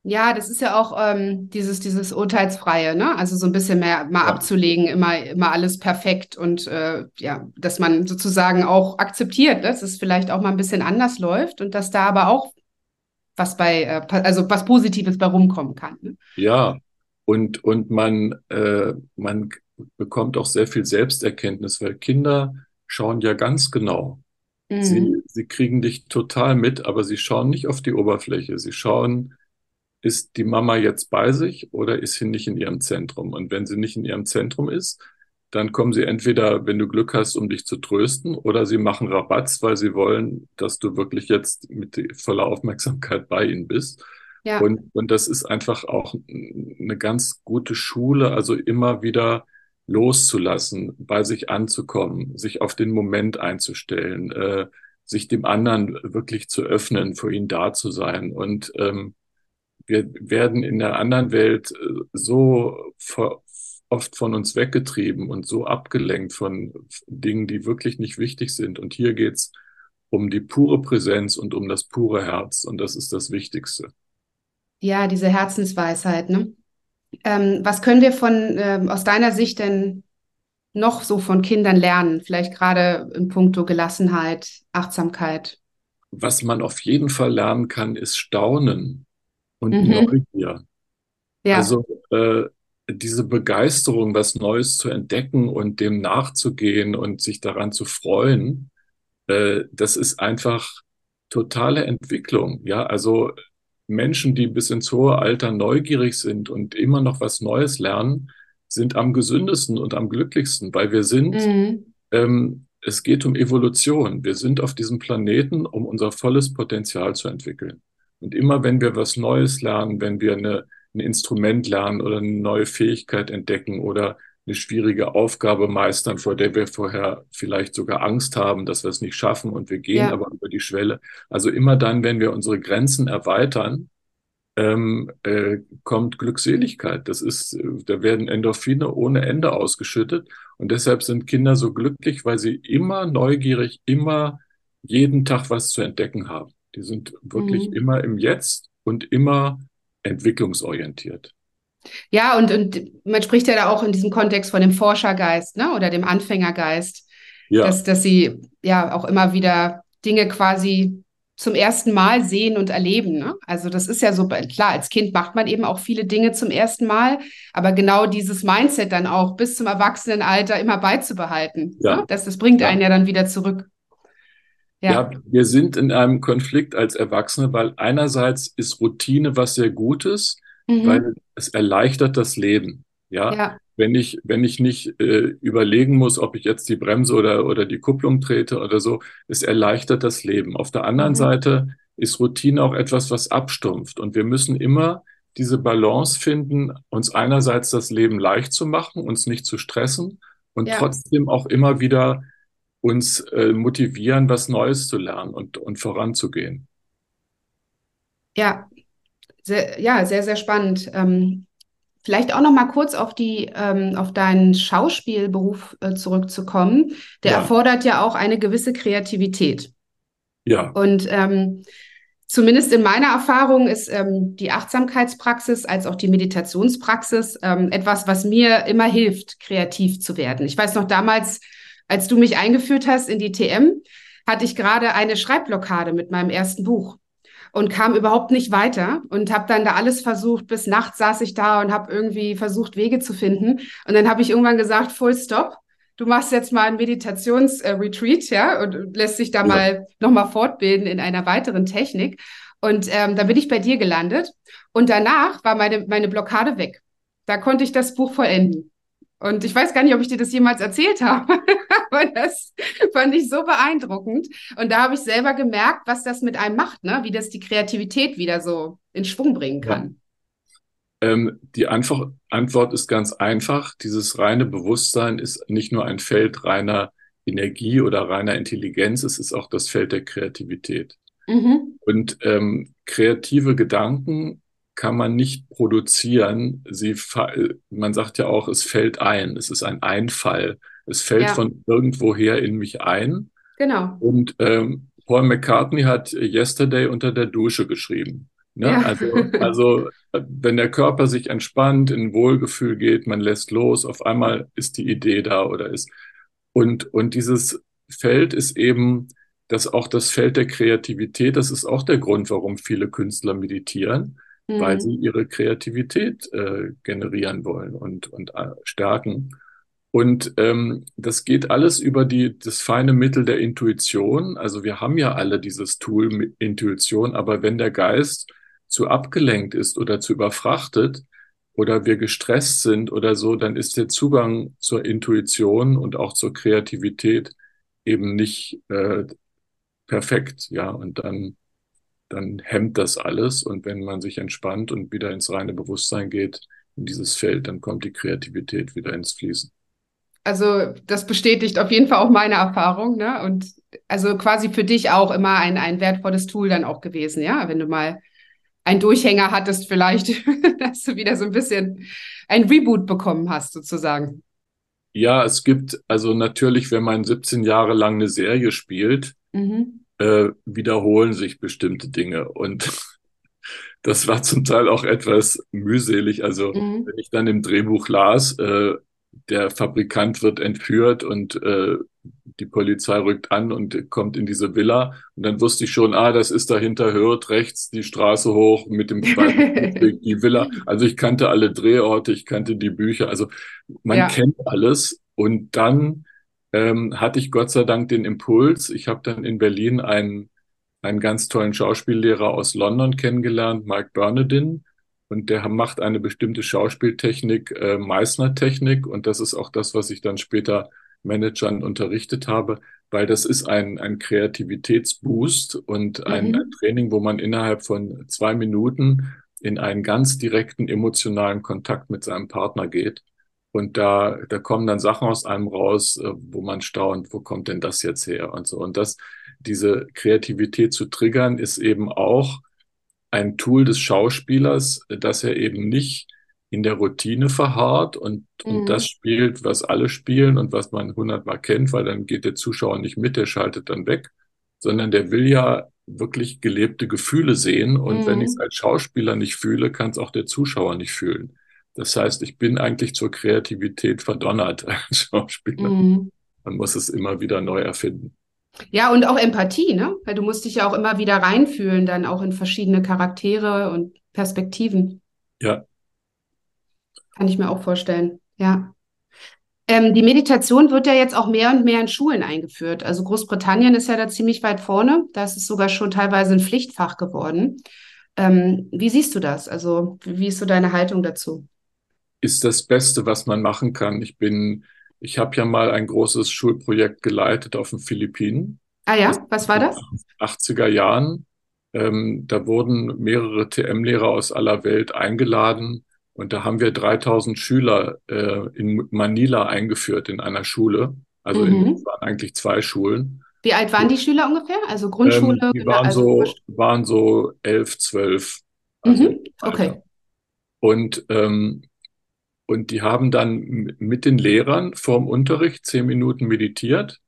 Ja, das ist ja auch ähm, dieses, dieses Urteilsfreie, ne? Also so ein bisschen mehr mal ja. abzulegen, immer, immer alles perfekt und äh, ja, dass man sozusagen auch akzeptiert, dass es vielleicht auch mal ein bisschen anders läuft und dass da aber auch was bei, äh, also was Positives bei rumkommen kann. Ne? Ja, und, und man, äh, man bekommt auch sehr viel Selbsterkenntnis, weil Kinder schauen ja ganz genau. Mhm. Sie, sie kriegen dich total mit, aber sie schauen nicht auf die Oberfläche. Sie schauen, ist die Mama jetzt bei sich oder ist sie nicht in ihrem Zentrum? Und wenn sie nicht in ihrem Zentrum ist, dann kommen sie entweder, wenn du Glück hast, um dich zu trösten, oder sie machen Rabatz, weil sie wollen, dass du wirklich jetzt mit voller Aufmerksamkeit bei ihnen bist. Ja. Und, und das ist einfach auch eine ganz gute Schule, also immer wieder loszulassen, bei sich anzukommen, sich auf den Moment einzustellen, äh, sich dem anderen wirklich zu öffnen, für ihn da zu sein und ähm, wir werden in der anderen Welt äh, so oft von uns weggetrieben und so abgelenkt von Dingen, die wirklich nicht wichtig sind. Und hier geht's um die pure Präsenz und um das pure Herz. Und das ist das Wichtigste. Ja, diese Herzensweisheit. Ne? Ähm, was können wir von ähm, aus deiner Sicht denn noch so von Kindern lernen? Vielleicht gerade in puncto Gelassenheit, Achtsamkeit. Was man auf jeden Fall lernen kann, ist Staunen und mhm. Neugier. Ja. Also äh, diese Begeisterung, was Neues zu entdecken und dem nachzugehen und sich daran zu freuen, äh, das ist einfach totale Entwicklung. Ja, also Menschen, die bis ins hohe Alter neugierig sind und immer noch was Neues lernen, sind am gesündesten und am glücklichsten, weil wir sind mhm. ähm, es geht um Evolution. Wir sind auf diesem Planeten, um unser volles Potenzial zu entwickeln. Und immer wenn wir was Neues lernen, wenn wir eine, ein Instrument lernen oder eine neue Fähigkeit entdecken oder eine schwierige Aufgabe meistern, vor der wir vorher vielleicht sogar Angst haben, dass wir es nicht schaffen und wir gehen ja. aber über die Schwelle. Also immer dann, wenn wir unsere Grenzen erweitern, ähm, äh, kommt Glückseligkeit. Das ist, da werden Endorphine ohne Ende ausgeschüttet und deshalb sind Kinder so glücklich, weil sie immer neugierig, immer jeden Tag was zu entdecken haben. Die sind wirklich mhm. immer im Jetzt und immer entwicklungsorientiert. Ja, und, und man spricht ja da auch in diesem Kontext von dem Forschergeist ne? oder dem Anfängergeist, ja. dass, dass sie ja auch immer wieder Dinge quasi zum ersten Mal sehen und erleben. Ne? Also das ist ja so, klar, als Kind macht man eben auch viele Dinge zum ersten Mal, aber genau dieses Mindset dann auch bis zum Erwachsenenalter immer beizubehalten, ja. ne? das, das bringt ja. einen ja dann wieder zurück. Ja. ja, wir sind in einem Konflikt als Erwachsene, weil einerseits ist Routine was sehr Gutes, mhm. weil es erleichtert das Leben. Ja, ja. wenn ich wenn ich nicht äh, überlegen muss, ob ich jetzt die Bremse oder oder die Kupplung trete oder so, es erleichtert das Leben. Auf der anderen mhm. Seite ist Routine auch etwas, was abstumpft und wir müssen immer diese Balance finden, uns einerseits das Leben leicht zu machen, uns nicht zu stressen und ja. trotzdem auch immer wieder uns äh, motivieren, was Neues zu lernen und, und voranzugehen. Ja, sehr, ja, sehr, sehr spannend. Ähm, vielleicht auch noch mal kurz auf die, ähm, auf deinen Schauspielberuf äh, zurückzukommen. Der ja. erfordert ja auch eine gewisse Kreativität. Ja. Und ähm, zumindest in meiner Erfahrung ist ähm, die Achtsamkeitspraxis als auch die Meditationspraxis ähm, etwas, was mir immer hilft, kreativ zu werden. Ich weiß noch damals, als du mich eingeführt hast in die TM, hatte ich gerade eine Schreibblockade mit meinem ersten Buch und kam überhaupt nicht weiter und habe dann da alles versucht. Bis nachts saß ich da und habe irgendwie versucht, Wege zu finden. Und dann habe ich irgendwann gesagt, Full Stop. Du machst jetzt mal ein Meditationsretreat, ja, und lässt sich da ja. mal nochmal fortbilden in einer weiteren Technik. Und ähm, da bin ich bei dir gelandet. Und danach war meine, meine Blockade weg. Da konnte ich das Buch vollenden. Und ich weiß gar nicht, ob ich dir das jemals erzählt habe, aber das fand ich so beeindruckend. Und da habe ich selber gemerkt, was das mit einem macht, ne? wie das die Kreativität wieder so in Schwung bringen kann. Ja. Ähm, die Antwort, Antwort ist ganz einfach. Dieses reine Bewusstsein ist nicht nur ein Feld reiner Energie oder reiner Intelligenz, es ist auch das Feld der Kreativität. Mhm. Und ähm, kreative Gedanken kann man nicht produzieren. Sie, man sagt ja auch, es fällt ein. Es ist ein Einfall. Es fällt ja. von irgendwoher in mich ein. Genau. Und ähm, Paul McCartney hat Yesterday unter der Dusche geschrieben. Ne? Ja. Also, also, wenn der Körper sich entspannt, in Wohlgefühl geht, man lässt los, auf einmal ist die Idee da oder ist. Und, und dieses Feld ist eben, das auch das Feld der Kreativität, das ist auch der Grund, warum viele Künstler meditieren, mhm. weil sie ihre Kreativität äh, generieren wollen und, und äh, stärken. Und ähm, das geht alles über die, das feine Mittel der Intuition. Also wir haben ja alle dieses Tool mit Intuition, aber wenn der Geist zu abgelenkt ist oder zu überfrachtet oder wir gestresst sind oder so, dann ist der Zugang zur Intuition und auch zur Kreativität eben nicht äh, perfekt. Ja, und dann dann hemmt das alles. Und wenn man sich entspannt und wieder ins reine Bewusstsein geht, in dieses Feld, dann kommt die Kreativität wieder ins Fließen. Also das bestätigt auf jeden Fall auch meine Erfahrung, ne? Und also quasi für dich auch immer ein, ein wertvolles Tool dann auch gewesen, ja, wenn du mal einen Durchhänger hattest, vielleicht, dass du wieder so ein bisschen ein Reboot bekommen hast, sozusagen. Ja, es gibt, also natürlich, wenn man 17 Jahre lang eine Serie spielt, mhm äh, wiederholen sich bestimmte Dinge. Und das war zum Teil auch etwas mühselig. Also mhm. wenn ich dann im Drehbuch las, äh, der Fabrikant wird entführt und äh, die Polizei rückt an und kommt in diese Villa. Und dann wusste ich schon, ah, das ist dahinter hört rechts die Straße hoch mit dem die Villa. Also ich kannte alle Drehorte, ich kannte die Bücher. Also man ja. kennt alles. Und dann ähm, hatte ich Gott sei Dank den Impuls. Ich habe dann in Berlin einen, einen ganz tollen Schauspiellehrer aus London kennengelernt, Mike Bernardin. Und der macht eine bestimmte Schauspieltechnik, äh, Meißner-Technik. Und das ist auch das, was ich dann später Managern unterrichtet habe, weil das ist ein, ein Kreativitätsboost und ein, mhm. ein Training, wo man innerhalb von zwei Minuten in einen ganz direkten emotionalen Kontakt mit seinem Partner geht. Und da, da kommen dann Sachen aus einem raus, äh, wo man staunt, wo kommt denn das jetzt her und so. Und das, diese Kreativität zu triggern, ist eben auch ein Tool des Schauspielers, dass er eben nicht in der Routine verharrt und, mhm. und das spielt, was alle spielen und was man hundertmal kennt, weil dann geht der Zuschauer nicht mit, der schaltet dann weg, sondern der will ja wirklich gelebte Gefühle sehen. Und mhm. wenn ich es als Schauspieler nicht fühle, kann es auch der Zuschauer nicht fühlen. Das heißt, ich bin eigentlich zur Kreativität verdonnert als Schauspieler. Mhm. Man muss es immer wieder neu erfinden. Ja, und auch Empathie, ne? Weil du musst dich ja auch immer wieder reinfühlen, dann auch in verschiedene Charaktere und Perspektiven. Ja, kann ich mir auch vorstellen, ja. Ähm, die Meditation wird ja jetzt auch mehr und mehr in Schulen eingeführt. Also Großbritannien ist ja da ziemlich weit vorne. Da ist es sogar schon teilweise ein Pflichtfach geworden. Ähm, wie siehst du das? Also wie ist so deine Haltung dazu? Ist das Beste, was man machen kann. Ich bin, ich habe ja mal ein großes Schulprojekt geleitet auf den Philippinen. Ah ja, was war das? 80er Jahren. Ähm, da wurden mehrere TM-Lehrer aus aller Welt eingeladen, und da haben wir 3000 Schüler äh, in Manila eingeführt in einer Schule. Also mhm. in, es waren eigentlich zwei Schulen. Wie alt waren die Schüler ungefähr? Also Grundschule? Ähm, die waren, also so, waren so elf, zwölf. Also mhm. Okay. Und, ähm, und die haben dann mit den Lehrern vorm Unterricht zehn Minuten meditiert.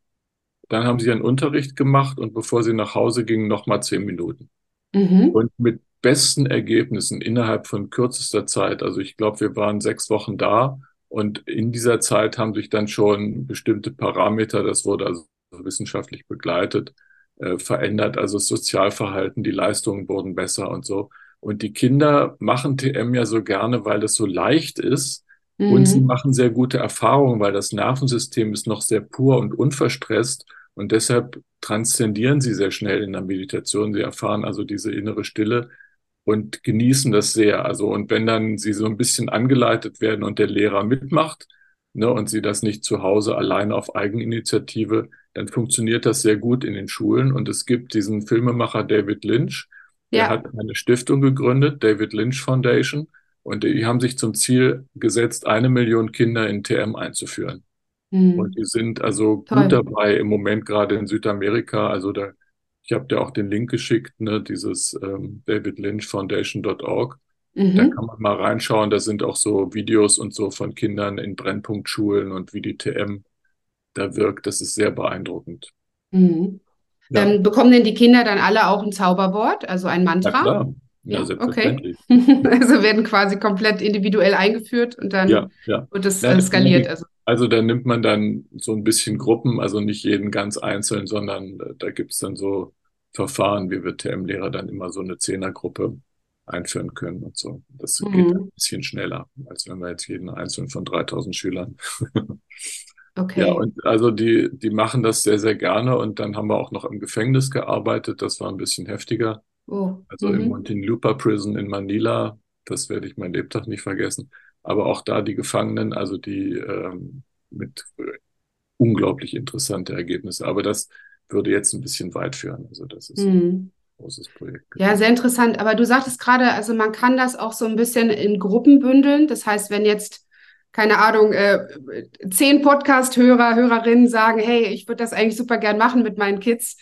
Dann haben sie einen Unterricht gemacht und bevor sie nach Hause gingen, nochmal zehn Minuten. Mhm. Und mit besten Ergebnissen innerhalb von kürzester Zeit. Also ich glaube, wir waren sechs Wochen da und in dieser Zeit haben sich dann schon bestimmte Parameter, das wurde also wissenschaftlich begleitet, äh, verändert. Also das Sozialverhalten, die Leistungen wurden besser und so. Und die Kinder machen TM ja so gerne, weil es so leicht ist. Mhm. Und sie machen sehr gute Erfahrungen, weil das Nervensystem ist noch sehr pur und unverstresst. Und deshalb transzendieren sie sehr schnell in der Meditation. Sie erfahren also diese innere Stille, und genießen das sehr. Also, und wenn dann sie so ein bisschen angeleitet werden und der Lehrer mitmacht, ne, und sie das nicht zu Hause alleine auf Eigeninitiative, dann funktioniert das sehr gut in den Schulen. Und es gibt diesen Filmemacher David Lynch, der ja. hat eine Stiftung gegründet, David Lynch Foundation, und die haben sich zum Ziel gesetzt, eine Million Kinder in TM einzuführen. Mhm. Und die sind also Toll. gut dabei im Moment gerade in Südamerika. Also da ich habe dir auch den Link geschickt, ne, dieses ähm, davidlynchfoundation.org. Mhm. Da kann man mal reinschauen. Da sind auch so Videos und so von Kindern in Brennpunktschulen und wie die TM da wirkt. Das ist sehr beeindruckend. Mhm. Ja. Ähm, bekommen denn die Kinder dann alle auch ein Zauberwort, also ein Mantra? Ja, klar. Ja, ja okay. also werden quasi komplett individuell eingeführt und dann ja, ja. wird es ja, skaliert. Also. also da nimmt man dann so ein bisschen Gruppen, also nicht jeden ganz einzeln, sondern äh, da gibt's dann so Verfahren, wie wir TM-Lehrer dann immer so eine Zehnergruppe einführen können und so. Das mhm. geht ein bisschen schneller, als wenn wir jetzt jeden einzelnen von 3000 Schülern. okay. Ja, und also die, die machen das sehr, sehr gerne und dann haben wir auch noch im Gefängnis gearbeitet. Das war ein bisschen heftiger. Oh. Also mhm. im Montinlupa Prison in Manila, das werde ich mein Lebtag nicht vergessen. Aber auch da die Gefangenen, also die ähm, mit unglaublich interessante Ergebnisse. Aber das würde jetzt ein bisschen weit führen. Also das ist mhm. ein großes Projekt. Ja, sehr interessant. Aber du sagtest gerade, also man kann das auch so ein bisschen in Gruppen bündeln. Das heißt, wenn jetzt keine Ahnung, äh, zehn Podcast-Hörer, Hörerinnen sagen, hey, ich würde das eigentlich super gern machen mit meinen Kids,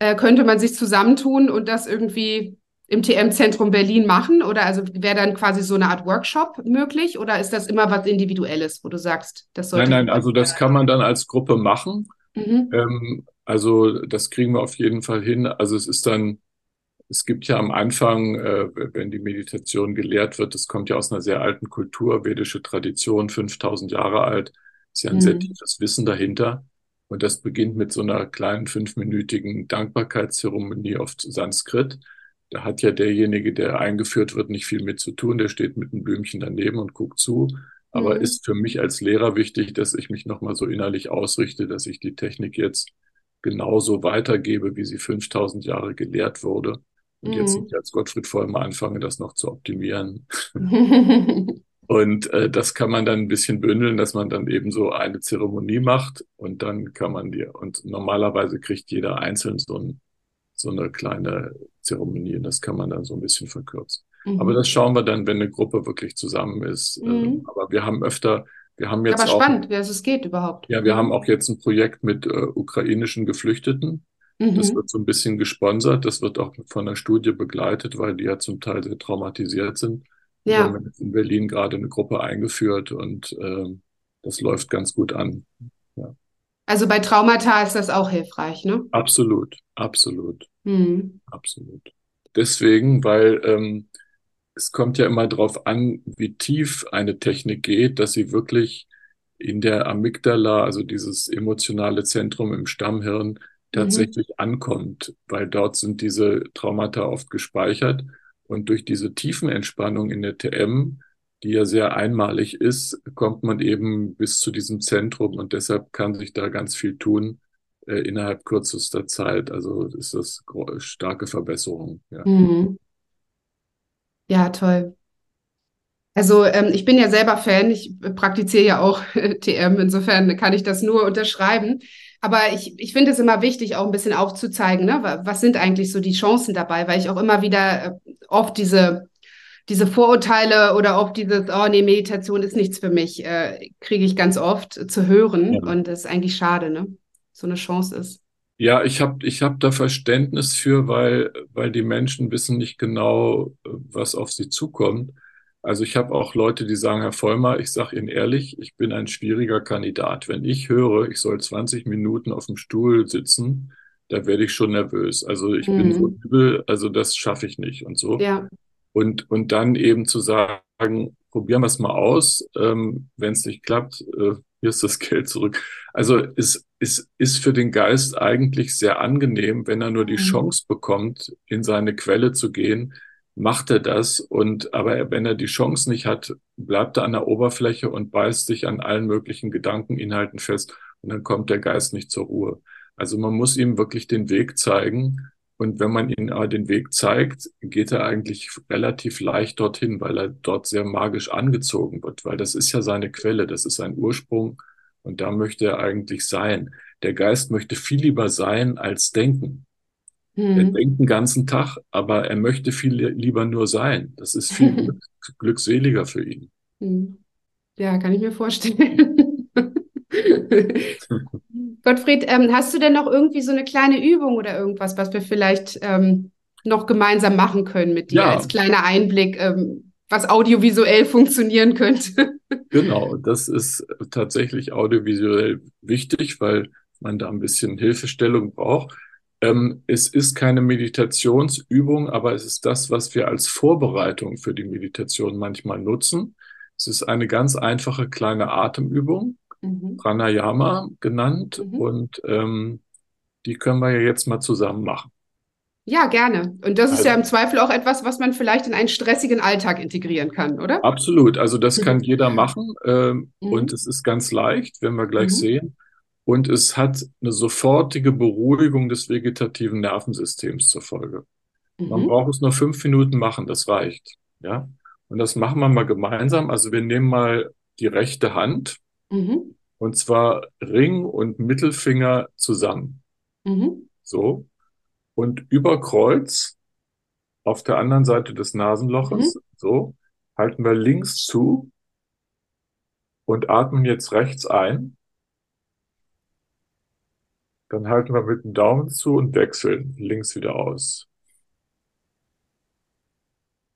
äh, könnte man sich zusammentun und das irgendwie im TM-Zentrum Berlin machen? Oder also wäre dann quasi so eine Art Workshop möglich? Oder ist das immer was Individuelles, wo du sagst, das sollte. Nein, nein, also das kann man dann als Gruppe machen. Mhm. Ähm, also das kriegen wir auf jeden Fall hin. Also es ist dann, es gibt ja am Anfang, äh, wenn die Meditation gelehrt wird, das kommt ja aus einer sehr alten Kultur, vedische Tradition, 5000 Jahre alt, ist ja ein mhm. sehr tiefes Wissen dahinter. Und das beginnt mit so einer kleinen fünfminütigen Dankbarkeitszeremonie auf Sanskrit. Da hat ja derjenige, der eingeführt wird, nicht viel mit zu tun. Der steht mit einem Blümchen daneben und guckt zu. Aber mhm. ist für mich als Lehrer wichtig, dass ich mich nochmal so innerlich ausrichte, dass ich die Technik jetzt genauso weitergebe, wie sie 5000 Jahre gelehrt wurde. Und mhm. jetzt nicht als Gottfried Vollmer anfange, das noch zu optimieren. Und äh, das kann man dann ein bisschen bündeln, dass man dann eben so eine Zeremonie macht und dann kann man die, und normalerweise kriegt jeder einzeln so, ein, so eine kleine Zeremonie und das kann man dann so ein bisschen verkürzen. Mhm. Aber das schauen wir dann, wenn eine Gruppe wirklich zusammen ist. Mhm. Ähm, aber wir haben öfter, wir haben jetzt Aber auch, spannend, wie es geht überhaupt. Ja, wir haben auch jetzt ein Projekt mit äh, ukrainischen Geflüchteten. Mhm. Das wird so ein bisschen gesponsert. Das wird auch von der Studie begleitet, weil die ja zum Teil sehr traumatisiert sind. Ja. Wir haben in Berlin gerade eine Gruppe eingeführt und äh, das läuft ganz gut an. Ja. Also bei Traumata ist das auch hilfreich, ne? Absolut, absolut, mhm. absolut. Deswegen, weil ähm, es kommt ja immer darauf an, wie tief eine Technik geht, dass sie wirklich in der Amygdala, also dieses emotionale Zentrum im Stammhirn, tatsächlich mhm. ankommt, weil dort sind diese Traumata oft gespeichert. Und durch diese Tiefenentspannung in der TM, die ja sehr einmalig ist, kommt man eben bis zu diesem Zentrum und deshalb kann sich da ganz viel tun äh, innerhalb kürzester Zeit. Also ist das starke Verbesserung. Ja, mhm. ja toll. Also ähm, ich bin ja selber Fan, ich praktiziere ja auch TM, insofern kann ich das nur unterschreiben. Aber ich, ich finde es immer wichtig, auch ein bisschen aufzuzeigen, ne? was sind eigentlich so die Chancen dabei, weil ich auch immer wieder äh, oft diese, diese Vorurteile oder auch dieses, oh nee, Meditation ist nichts für mich, äh, kriege ich ganz oft zu hören. Ja. Und das ist eigentlich schade, ne? So eine Chance ist. Ja, ich habe ich hab da Verständnis für, weil, weil die Menschen wissen nicht genau, was auf sie zukommt. Also ich habe auch Leute, die sagen, Herr Vollmer, ich sage Ihnen ehrlich, ich bin ein schwieriger Kandidat. Wenn ich höre, ich soll 20 Minuten auf dem Stuhl sitzen, da werde ich schon nervös. Also ich mhm. bin so mhm. übel, also das schaffe ich nicht und so. Ja. Und, und dann eben zu sagen, probieren wir es mal aus. Ähm, Wenn es nicht klappt, äh, hier ist das Geld zurück. Also es, es ist für den Geist eigentlich sehr angenehm, wenn er nur die mhm. Chance bekommt, in seine Quelle zu gehen, macht er das. Und aber wenn er die Chance nicht hat, bleibt er an der Oberfläche und beißt sich an allen möglichen Gedankeninhalten fest und dann kommt der Geist nicht zur Ruhe. Also man muss ihm wirklich den Weg zeigen. Und wenn man ihm aber den Weg zeigt, geht er eigentlich relativ leicht dorthin, weil er dort sehr magisch angezogen wird, weil das ist ja seine Quelle, das ist sein Ursprung und da möchte er eigentlich sein. Der Geist möchte viel lieber sein als denken. Mhm. Er denkt den ganzen Tag, aber er möchte viel lieber nur sein. Das ist viel glück, glückseliger für ihn. Mhm. Ja, kann ich mir vorstellen. Gottfried, ähm, hast du denn noch irgendwie so eine kleine Übung oder irgendwas, was wir vielleicht ähm, noch gemeinsam machen können mit dir ja. als kleiner Einblick, ähm, was audiovisuell funktionieren könnte? genau, das ist tatsächlich audiovisuell wichtig, weil man da ein bisschen Hilfestellung braucht. Ähm, es ist keine Meditationsübung, aber es ist das, was wir als Vorbereitung für die Meditation manchmal nutzen. Es ist eine ganz einfache kleine Atemübung, mhm. Pranayama genannt, mhm. und ähm, die können wir ja jetzt mal zusammen machen. Ja, gerne. Und das also, ist ja im Zweifel auch etwas, was man vielleicht in einen stressigen Alltag integrieren kann, oder? Absolut. Also das kann jeder machen ähm, mhm. und es ist ganz leicht, wenn wir gleich mhm. sehen und es hat eine sofortige Beruhigung des vegetativen Nervensystems zur Folge. Mhm. Man braucht es nur fünf Minuten machen, das reicht. Ja, und das machen wir mal gemeinsam. Also wir nehmen mal die rechte Hand mhm. und zwar Ring und Mittelfinger zusammen. Mhm. So und über Kreuz auf der anderen Seite des Nasenloches. Mhm. So halten wir links zu und atmen jetzt rechts ein. Dann halten wir mit dem Daumen zu und wechseln links wieder aus.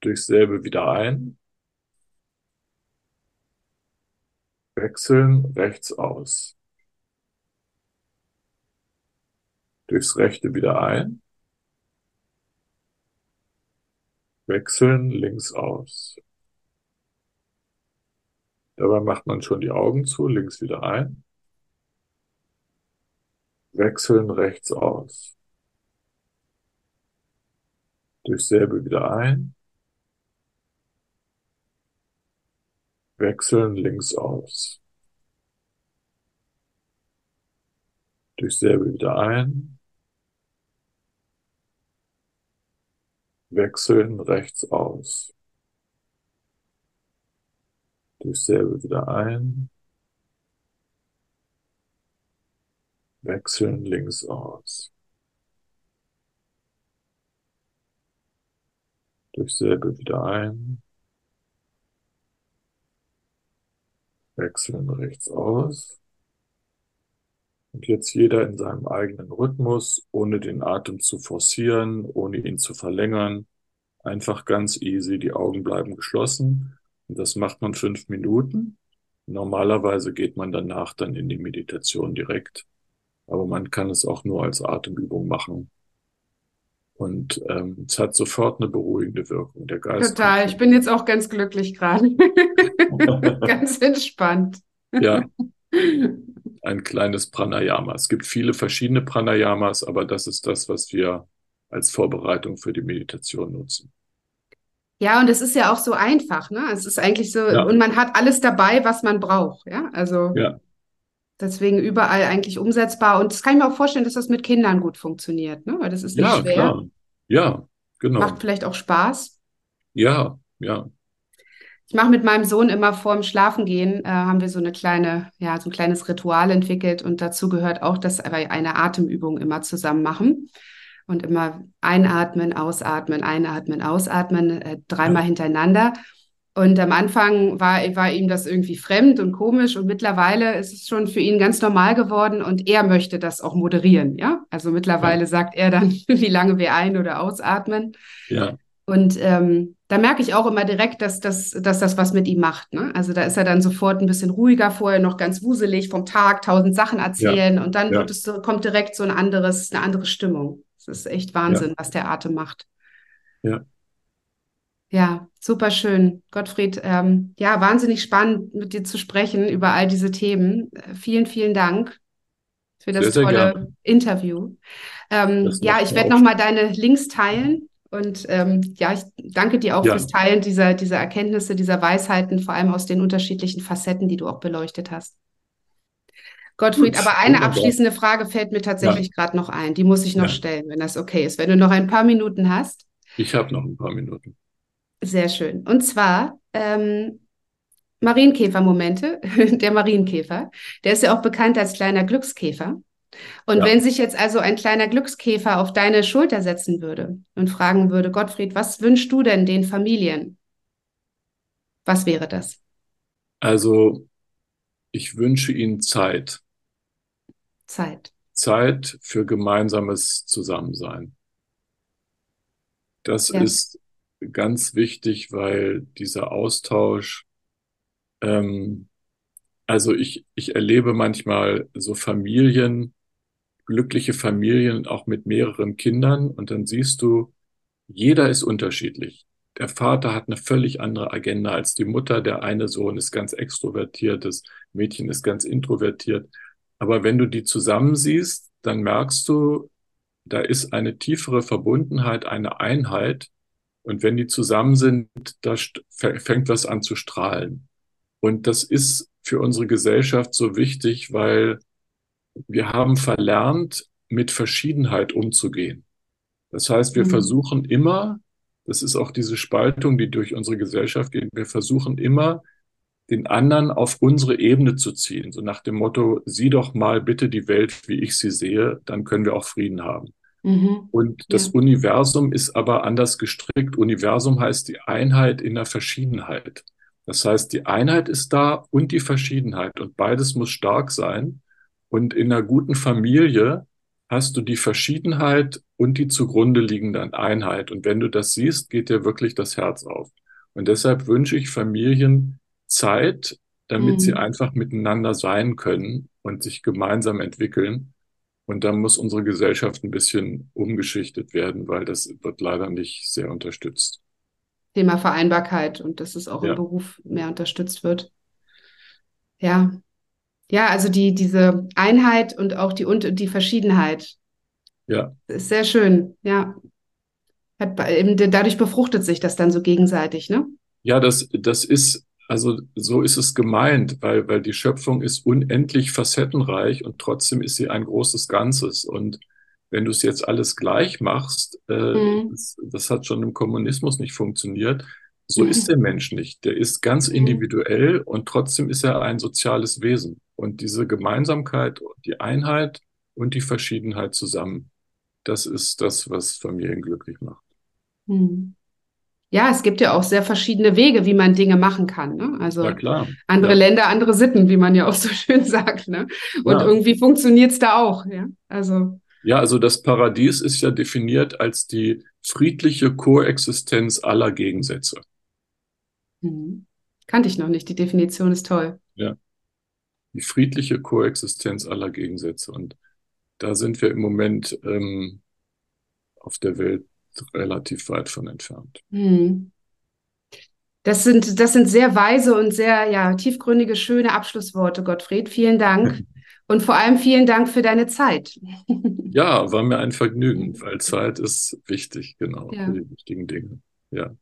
Durchs selbe wieder ein. Wechseln rechts aus. Durchs rechte wieder ein. Wechseln links aus. Dabei macht man schon die Augen zu, links wieder ein wechseln rechts aus. Durch selbe wieder ein. Wechseln links aus. Durch selbe wieder ein. Wechseln rechts aus. Durch selbe wieder ein. Wechseln links aus. Durch selbe wieder ein. Wechseln rechts aus. Und jetzt jeder in seinem eigenen Rhythmus, ohne den Atem zu forcieren, ohne ihn zu verlängern. Einfach ganz easy, die Augen bleiben geschlossen. Und das macht man fünf Minuten. Normalerweise geht man danach dann in die Meditation direkt. Aber man kann es auch nur als Atemübung machen. Und ähm, es hat sofort eine beruhigende Wirkung. Der Geist. Total. Ich bin jetzt auch ganz glücklich gerade. ganz entspannt. Ja. ein kleines Pranayama. Es gibt viele verschiedene Pranayamas, aber das ist das, was wir als Vorbereitung für die Meditation nutzen. Ja, und es ist ja auch so einfach, ne? Es ist eigentlich so, ja. und man hat alles dabei, was man braucht, ja? Also ja. Deswegen überall eigentlich umsetzbar. Und das kann ich mir auch vorstellen, dass das mit Kindern gut funktioniert, ne? Weil das ist nicht ja, schwer. Klar. Ja, genau. Macht vielleicht auch Spaß. Ja, ja. Ich mache mit meinem Sohn immer vorm Schlafengehen, äh, haben wir so eine kleine, ja, so ein kleines Ritual entwickelt und dazu gehört auch, dass wir eine Atemübung immer zusammen machen und immer einatmen, ausatmen, einatmen, ausatmen, äh, dreimal ja. hintereinander. Und am Anfang war, war ihm das irgendwie fremd und komisch und mittlerweile ist es schon für ihn ganz normal geworden und er möchte das auch moderieren, ja. Also mittlerweile ja. sagt er dann, wie lange wir ein- oder ausatmen. Ja. Und ähm, da merke ich auch immer direkt, dass, dass, dass das was mit ihm macht. Ne? Also da ist er dann sofort ein bisschen ruhiger, vorher noch ganz wuselig vom Tag, tausend Sachen erzählen ja. und dann ja. es, kommt direkt so ein anderes, eine andere Stimmung. Es ist echt Wahnsinn, was der Atem macht. Ja. Ja, super schön. Gottfried, ähm, ja, wahnsinnig spannend mit dir zu sprechen über all diese Themen. Äh, vielen, vielen Dank für das sehr, tolle sehr Interview. Ähm, ja, ich werde nochmal deine Links teilen und ähm, ja, ich danke dir auch ja. fürs Teilen dieser, dieser Erkenntnisse, dieser Weisheiten, vor allem aus den unterschiedlichen Facetten, die du auch beleuchtet hast. Gottfried, aber eine abschließende Frage fällt mir tatsächlich ja. gerade noch ein. Die muss ich noch ja. stellen, wenn das okay ist. Wenn du noch ein paar Minuten hast. Ich habe noch ein paar Minuten. Sehr schön. Und zwar ähm, Marienkäfer-Momente. Der Marienkäfer, der ist ja auch bekannt als kleiner Glückskäfer. Und ja. wenn sich jetzt also ein kleiner Glückskäfer auf deine Schulter setzen würde und fragen würde, Gottfried, was wünschst du denn den Familien? Was wäre das? Also, ich wünsche ihnen Zeit. Zeit. Zeit für gemeinsames Zusammensein. Das ja. ist ganz wichtig, weil dieser Austausch, ähm, also ich, ich erlebe manchmal so Familien, glückliche Familien auch mit mehreren Kindern und dann siehst du, jeder ist unterschiedlich. Der Vater hat eine völlig andere Agenda als die Mutter. Der eine Sohn ist ganz extrovertiert, das Mädchen ist ganz introvertiert. Aber wenn du die zusammen siehst, dann merkst du, da ist eine tiefere Verbundenheit, eine Einheit. Und wenn die zusammen sind, da fängt was an zu strahlen. Und das ist für unsere Gesellschaft so wichtig, weil wir haben verlernt, mit Verschiedenheit umzugehen. Das heißt, wir mhm. versuchen immer, das ist auch diese Spaltung, die durch unsere Gesellschaft geht, wir versuchen immer, den anderen auf unsere Ebene zu ziehen. So nach dem Motto, sieh doch mal bitte die Welt, wie ich sie sehe, dann können wir auch Frieden haben. Mhm. Und das ja. Universum ist aber anders gestrickt. Universum heißt die Einheit in der Verschiedenheit. Das heißt, die Einheit ist da und die Verschiedenheit und beides muss stark sein. Und in einer guten Familie hast du die Verschiedenheit und die zugrunde liegende Einheit. Und wenn du das siehst, geht dir wirklich das Herz auf. Und deshalb wünsche ich Familien Zeit, damit mhm. sie einfach miteinander sein können und sich gemeinsam entwickeln. Und dann muss unsere Gesellschaft ein bisschen umgeschichtet werden, weil das wird leider nicht sehr unterstützt. Thema Vereinbarkeit und dass es auch ja. im Beruf mehr unterstützt wird. Ja, ja, also die, diese Einheit und auch die, und die Verschiedenheit. Ja. Ist sehr schön, ja. Hat, dadurch befruchtet sich das dann so gegenseitig, ne? Ja, das, das ist, also so ist es gemeint, weil, weil die Schöpfung ist unendlich facettenreich und trotzdem ist sie ein großes Ganzes. Und wenn du es jetzt alles gleich machst, äh, mhm. das, das, hat schon im Kommunismus nicht funktioniert, So ist der Mensch nicht. Der ist ganz mhm. individuell und trotzdem ist er ein soziales Wesen. Und diese Gemeinsamkeit, die Einheit und die Verschiedenheit zusammen, das ist das, was Familien glücklich macht. Mhm. Ja, es gibt ja auch sehr verschiedene Wege, wie man Dinge machen kann. Ne? Also andere ja. Länder, andere Sitten, wie man ja auch so schön sagt. Ne? Und ja. irgendwie funktioniert es da auch. Ja? Also. ja, also das Paradies ist ja definiert als die friedliche Koexistenz aller Gegensätze. Mhm. Kannte ich noch nicht. Die Definition ist toll. Ja. Die friedliche Koexistenz aller Gegensätze. Und da sind wir im Moment ähm, auf der Welt relativ weit von entfernt. Mhm. Das sind, das sind sehr weise und sehr ja, tiefgründige, schöne Abschlussworte, Gottfried. Vielen Dank. Und vor allem vielen Dank für deine Zeit. Ja, war mir ein Vergnügen, weil Zeit ist wichtig, genau, ja. für die wichtigen Dinge. Ja.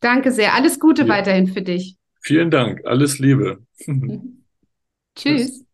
Danke sehr. Alles Gute ja. weiterhin für dich. Vielen Dank. Alles Liebe. Tschüss.